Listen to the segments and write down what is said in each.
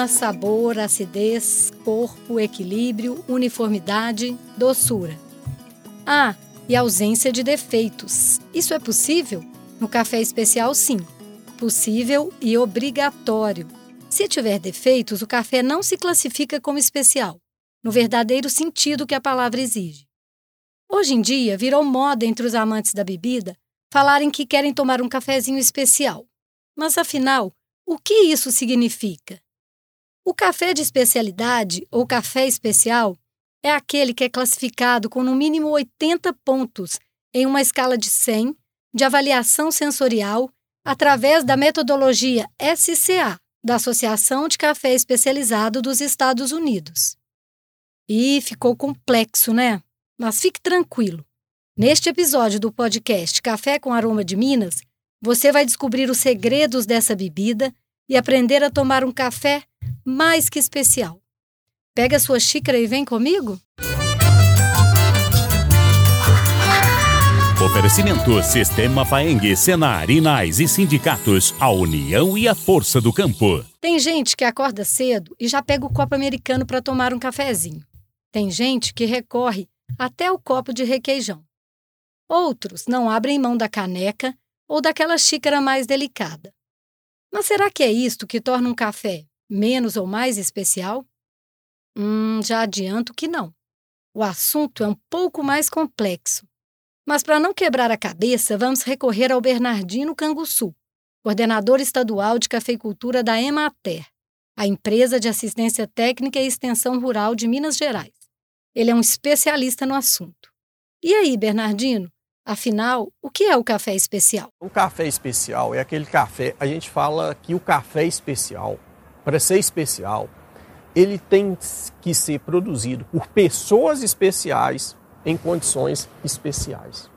aroma, sabor, acidez, corpo, equilíbrio, uniformidade, doçura. Ah, e ausência de defeitos. Isso é possível? No café especial, sim. Possível e obrigatório. Se tiver defeitos, o café não se classifica como especial, no verdadeiro sentido que a palavra exige. Hoje em dia, virou moda entre os amantes da bebida falarem que querem tomar um cafezinho especial. Mas afinal, o que isso significa? O café de especialidade ou café especial é aquele que é classificado com no mínimo 80 pontos em uma escala de 100 de avaliação sensorial através da metodologia SCA, da Associação de Café Especializado dos Estados Unidos. E ficou complexo, né? Mas fique tranquilo. Neste episódio do podcast Café com Aroma de Minas, você vai descobrir os segredos dessa bebida e aprender a tomar um café mais que especial. Pega sua xícara e vem comigo? Oferecimento Sistema Faeng, Senar, Inais e sindicatos, a união e a força do campo. Tem gente que acorda cedo e já pega o copo americano para tomar um cafezinho. Tem gente que recorre até o copo de requeijão. Outros não abrem mão da caneca ou daquela xícara mais delicada. Mas será que é isto que torna um café menos ou mais especial? Hum, já adianto que não. O assunto é um pouco mais complexo. Mas para não quebrar a cabeça, vamos recorrer ao Bernardino Canguçu, coordenador estadual de cafeicultura da Emater, a empresa de assistência técnica e extensão rural de Minas Gerais. Ele é um especialista no assunto. E aí, Bernardino? Afinal, o que é o café especial? O café especial é aquele café, a gente fala que o café especial, para ser especial, ele tem que ser produzido por pessoas especiais em condições especiais.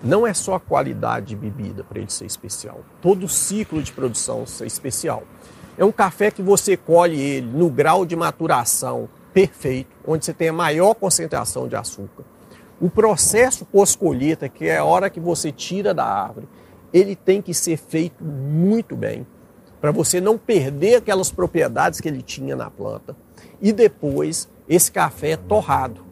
Não é só a qualidade de bebida para ele ser especial, todo o ciclo de produção ser especial. É um café que você colhe ele no grau de maturação perfeito, onde você tem a maior concentração de açúcar. O processo pós-colheita, que é a hora que você tira da árvore, ele tem que ser feito muito bem, para você não perder aquelas propriedades que ele tinha na planta. E depois, esse café é torrado.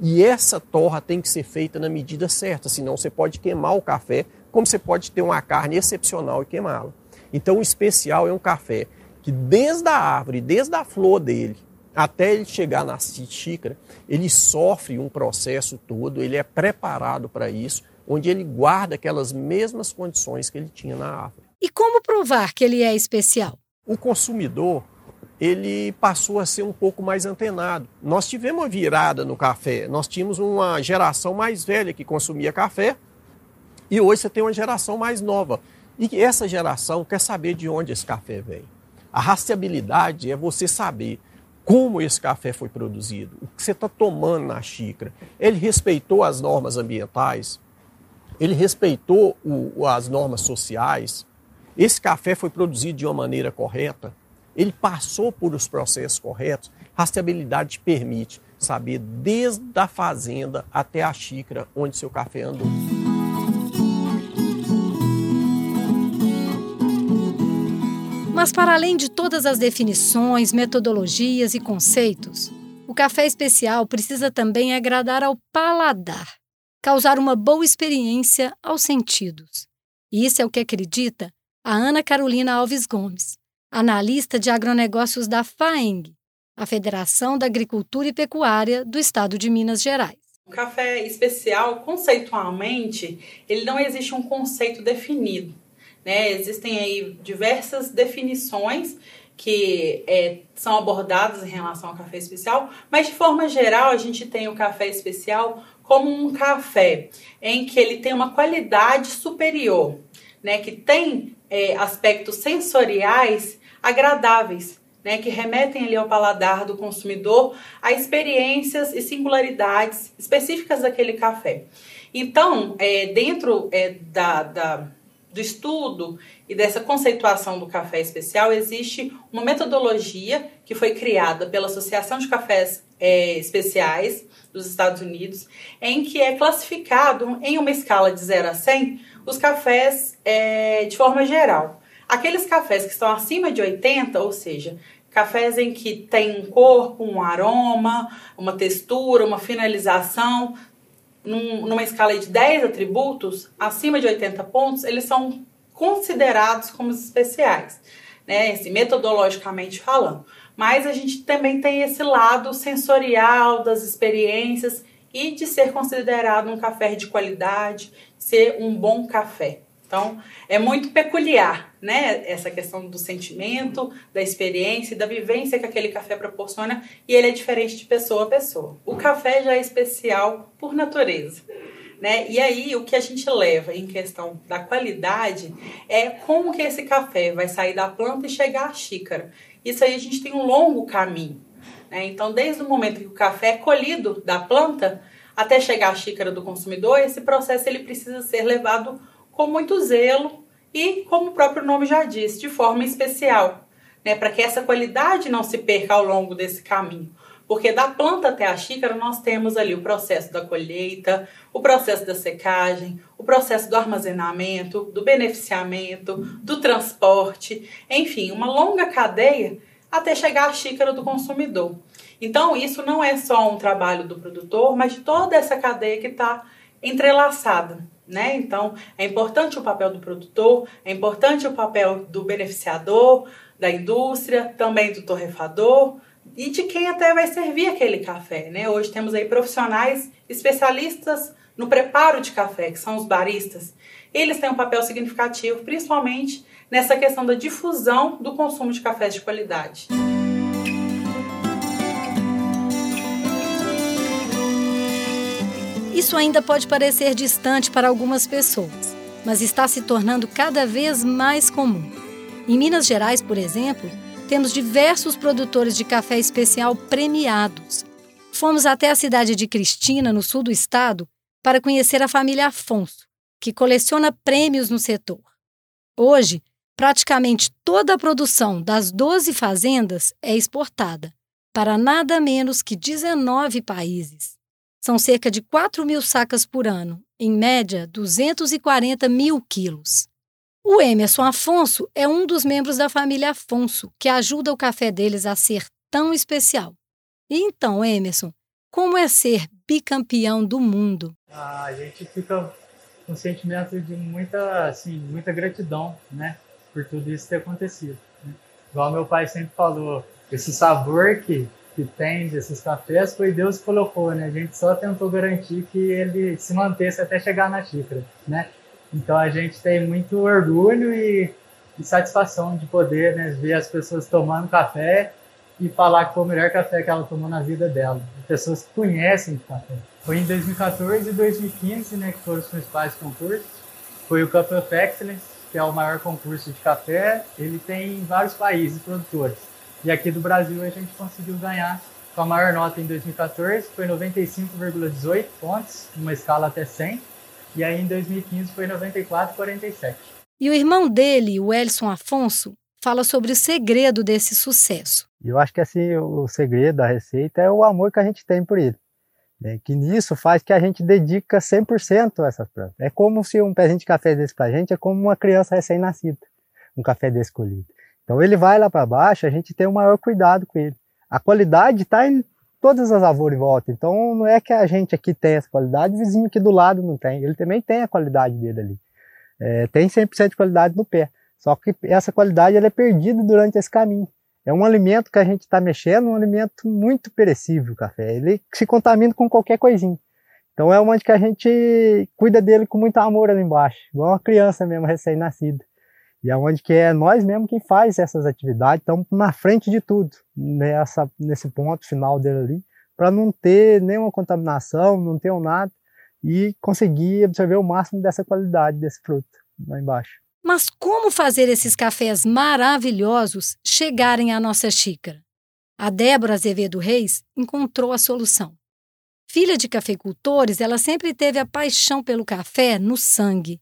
E essa torra tem que ser feita na medida certa, senão você pode queimar o café, como você pode ter uma carne excepcional e queimá-la. Então, o especial é um café que desde a árvore, desde a flor dele, até ele chegar na xícara, ele sofre um processo todo, ele é preparado para isso, onde ele guarda aquelas mesmas condições que ele tinha na árvore. E como provar que ele é especial? O consumidor, ele passou a ser um pouco mais antenado. Nós tivemos uma virada no café. Nós tínhamos uma geração mais velha que consumia café e hoje você tem uma geração mais nova. E essa geração quer saber de onde esse café vem. A rastreabilidade é você saber como esse café foi produzido, o que você está tomando na xícara. Ele respeitou as normas ambientais, ele respeitou o, as normas sociais. Esse café foi produzido de uma maneira correta ele passou por os processos corretos, rastreabilidade permite saber desde a fazenda até a xícara onde seu café andou. Mas para além de todas as definições, metodologias e conceitos, o café especial precisa também agradar ao paladar, causar uma boa experiência aos sentidos. E isso é o que acredita a Ana Carolina Alves Gomes, analista de agronegócios da FAENG, a Federação da Agricultura e Pecuária do Estado de Minas Gerais. O café especial, conceitualmente, ele não existe um conceito definido. Né? Existem aí diversas definições que é, são abordadas em relação ao café especial, mas de forma geral a gente tem o café especial como um café em que ele tem uma qualidade superior, né? que tem é, aspectos sensoriais agradáveis, né, que remetem ali ao paladar do consumidor a experiências e singularidades específicas daquele café. Então, é, dentro é, da, da, do estudo e dessa conceituação do café especial, existe uma metodologia que foi criada pela Associação de Cafés é, Especiais dos Estados Unidos, em que é classificado em uma escala de 0 a 100 os cafés é, de forma geral. Aqueles cafés que estão acima de 80, ou seja, cafés em que tem um corpo, um aroma, uma textura, uma finalização, num, numa escala de 10 atributos, acima de 80 pontos, eles são considerados como especiais, né? Assim, metodologicamente falando. Mas a gente também tem esse lado sensorial das experiências e de ser considerado um café de qualidade, ser um bom café. Então, é muito peculiar, né? Essa questão do sentimento, da experiência, da vivência que aquele café proporciona e ele é diferente de pessoa a pessoa. O café já é especial por natureza. Né? E aí, o que a gente leva em questão da qualidade é como que esse café vai sair da planta e chegar à xícara. Isso aí a gente tem um longo caminho. Né? Então, desde o momento que o café é colhido da planta até chegar à xícara do consumidor, esse processo ele precisa ser levado com muito zelo e, como o próprio nome já diz, de forma especial, né, para que essa qualidade não se perca ao longo desse caminho. Porque da planta até a xícara nós temos ali o processo da colheita, o processo da secagem, o processo do armazenamento, do beneficiamento, do transporte, enfim, uma longa cadeia até chegar à xícara do consumidor. Então, isso não é só um trabalho do produtor, mas de toda essa cadeia que está entrelaçada. Né? Então, é importante o papel do produtor, é importante o papel do beneficiador, da indústria, também do torrefador e de quem até vai servir aquele café. Né? Hoje temos aí profissionais especialistas no preparo de café, que são os baristas. Eles têm um papel significativo, principalmente nessa questão da difusão do consumo de cafés de qualidade. Isso ainda pode parecer distante para algumas pessoas, mas está se tornando cada vez mais comum. Em Minas Gerais, por exemplo, temos diversos produtores de café especial premiados. Fomos até a cidade de Cristina, no sul do estado, para conhecer a família Afonso, que coleciona prêmios no setor. Hoje, praticamente toda a produção das 12 fazendas é exportada para nada menos que 19 países. São cerca de 4 mil sacas por ano, em média 240 mil quilos. O Emerson Afonso é um dos membros da família Afonso, que ajuda o café deles a ser tão especial. Então, Emerson, como é ser bicampeão do mundo? Ah, a gente fica com um sentimento de muita, assim, muita gratidão, né, por tudo isso ter acontecido. Né? Igual meu pai sempre falou, esse sabor que que tem desses cafés foi Deus que colocou, né? A gente só tentou garantir que ele se mantesse até chegar na xícara, né? Então a gente tem muito orgulho e, e satisfação de poder né, ver as pessoas tomando café e falar que foi o melhor café que ela tomou na vida dela. Pessoas que conhecem de café. Foi em 2014 e 2015 né, que foram os principais concursos. Foi o Cup of Excellence, que é o maior concurso de café. Ele tem em vários países produtores. E aqui do Brasil a gente conseguiu ganhar com a maior nota em 2014, foi 95,18 pontos, numa escala até 100. E aí em 2015 foi 94,47. E o irmão dele, o Elson Afonso, fala sobre o segredo desse sucesso. Eu acho que assim, o segredo da receita é o amor que a gente tem por ele. Né? Que nisso faz que a gente dedica 100% a essas plantas. É como se um pezinho de café desse pra gente é como uma criança recém-nascida, um café desse colhido. Então ele vai lá para baixo, a gente tem o maior cuidado com ele. A qualidade está em todas as lavouras em volta. Então não é que a gente aqui tem essa qualidade, o vizinho aqui do lado não tem. Ele também tem a qualidade dele ali. É, tem 100% de qualidade no pé. Só que essa qualidade ela é perdida durante esse caminho. É um alimento que a gente está mexendo, um alimento muito perecível, o café. Ele se contamina com qualquer coisinha. Então é onde que a gente cuida dele com muito amor ali embaixo, igual uma criança mesmo recém-nascida. E é onde que é nós mesmo quem faz essas atividades, estamos na frente de tudo, nessa, nesse ponto final dele ali, para não ter nenhuma contaminação, não ter um nada, e conseguir absorver o máximo dessa qualidade desse fruto lá embaixo. Mas como fazer esses cafés maravilhosos chegarem à nossa xícara? A Débora Azevedo Reis encontrou a solução. Filha de cafeicultores, ela sempre teve a paixão pelo café no sangue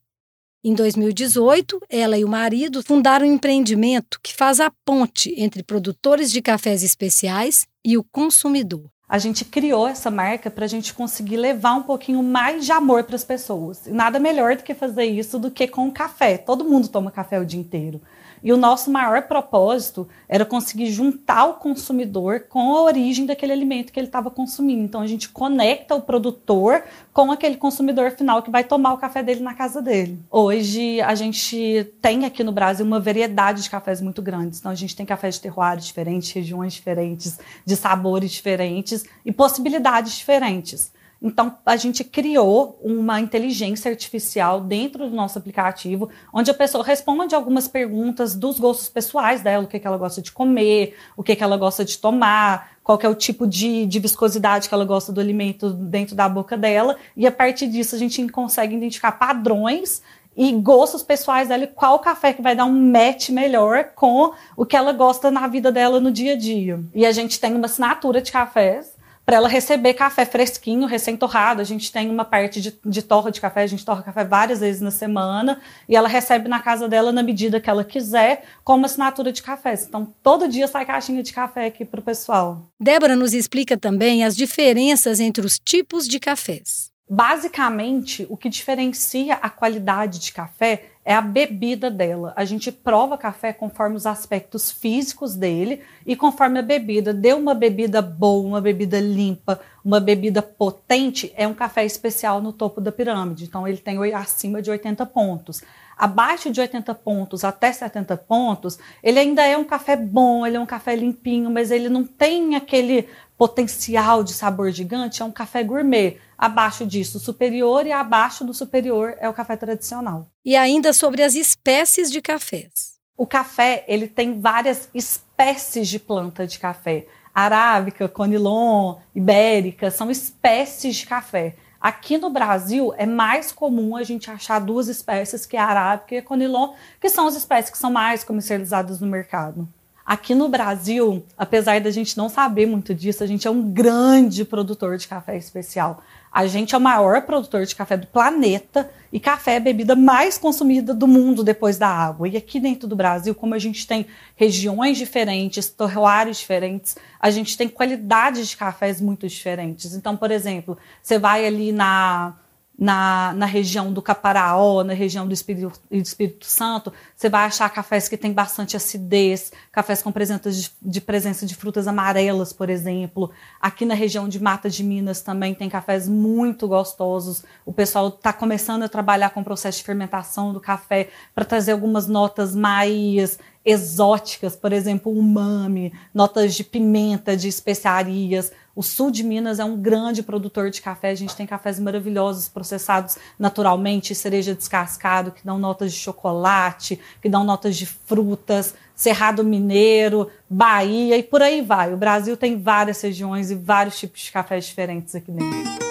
em 2018, ela e o marido fundaram um empreendimento que faz a ponte entre produtores de cafés especiais e o consumidor. A gente criou essa marca para a gente conseguir levar um pouquinho mais de amor para as pessoas. Nada melhor do que fazer isso do que com café. Todo mundo toma café o dia inteiro. E o nosso maior propósito era conseguir juntar o consumidor com a origem daquele alimento que ele estava consumindo. Então a gente conecta o produtor com aquele consumidor final que vai tomar o café dele na casa dele. Hoje a gente tem aqui no Brasil uma variedade de cafés muito grandes. Então a gente tem cafés de terroir diferentes, regiões diferentes, de sabores diferentes e possibilidades diferentes. Então, a gente criou uma inteligência artificial dentro do nosso aplicativo, onde a pessoa responde algumas perguntas dos gostos pessoais dela, o que, que ela gosta de comer, o que, que ela gosta de tomar, qual é o tipo de, de viscosidade que ela gosta do alimento dentro da boca dela, e a partir disso a gente consegue identificar padrões e gostos pessoais dela, qual café que vai dar um match melhor com o que ela gosta na vida dela no dia a dia. E a gente tem uma assinatura de cafés para ela receber café fresquinho, recém-torrado. A gente tem uma parte de, de torra de café, a gente torra café várias vezes na semana e ela recebe na casa dela na medida que ela quiser, com uma assinatura de cafés. Então, todo dia sai caixinha de café aqui para o pessoal. Débora nos explica também as diferenças entre os tipos de cafés. Basicamente, o que diferencia a qualidade de café é a bebida dela. A gente prova café conforme os aspectos físicos dele e conforme a bebida. Deu uma bebida boa, uma bebida limpa, uma bebida potente, é um café especial no topo da pirâmide. Então ele tem acima de 80 pontos. Abaixo de 80 pontos até 70 pontos, ele ainda é um café bom, ele é um café limpinho, mas ele não tem aquele potencial de sabor gigante, é um café gourmet. Abaixo disso, superior e abaixo do superior é o café tradicional. E ainda sobre as espécies de cafés. O café, ele tem várias espécies de planta de café. Arábica, conilon, ibérica, são espécies de café. Aqui no Brasil é mais comum a gente achar duas espécies, que é a arábica e a conilon, que são as espécies que são mais comercializadas no mercado. Aqui no Brasil, apesar da gente não saber muito disso, a gente é um grande produtor de café especial. A gente é o maior produtor de café do planeta e café é a bebida mais consumida do mundo depois da água. E aqui dentro do Brasil, como a gente tem regiões diferentes, terroirs diferentes, a gente tem qualidades de cafés muito diferentes. Então, por exemplo, você vai ali na na, na região do Caparaó, na região do Espírito, do Espírito Santo, você vai achar cafés que têm bastante acidez, cafés com presença de, de, presença de frutas amarelas, por exemplo. Aqui na região de Mata de Minas também tem cafés muito gostosos. O pessoal está começando a trabalhar com o processo de fermentação do café para trazer algumas notas mais exóticas, por exemplo, umami, notas de pimenta, de especiarias. O sul de Minas é um grande produtor de café. A gente tem cafés maravilhosos processados naturalmente, cereja descascado, que dão notas de chocolate, que dão notas de frutas, Cerrado Mineiro, Bahia e por aí vai. O Brasil tem várias regiões e vários tipos de cafés diferentes aqui dentro.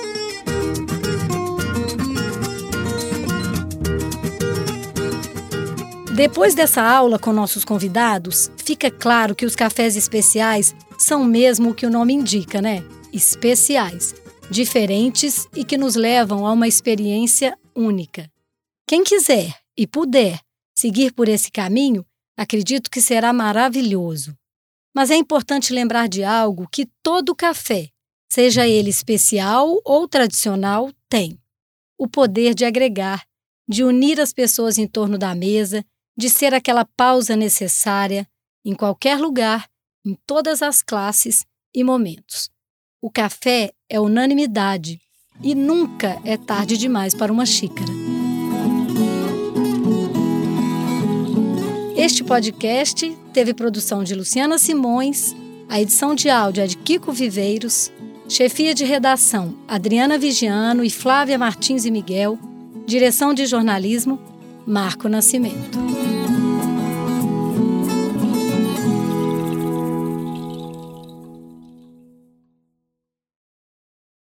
Depois dessa aula com nossos convidados, fica claro que os cafés especiais são mesmo o que o nome indica, né? Especiais, diferentes e que nos levam a uma experiência única. Quem quiser e puder seguir por esse caminho, acredito que será maravilhoso. Mas é importante lembrar de algo que todo café, seja ele especial ou tradicional, tem: o poder de agregar, de unir as pessoas em torno da mesa de ser aquela pausa necessária em qualquer lugar, em todas as classes e momentos. O café é unanimidade e nunca é tarde demais para uma xícara. Este podcast teve produção de Luciana Simões, a edição de áudio é de Kiko Viveiros, chefia de redação Adriana Vigiano e Flávia Martins e Miguel, direção de jornalismo Marco Nascimento.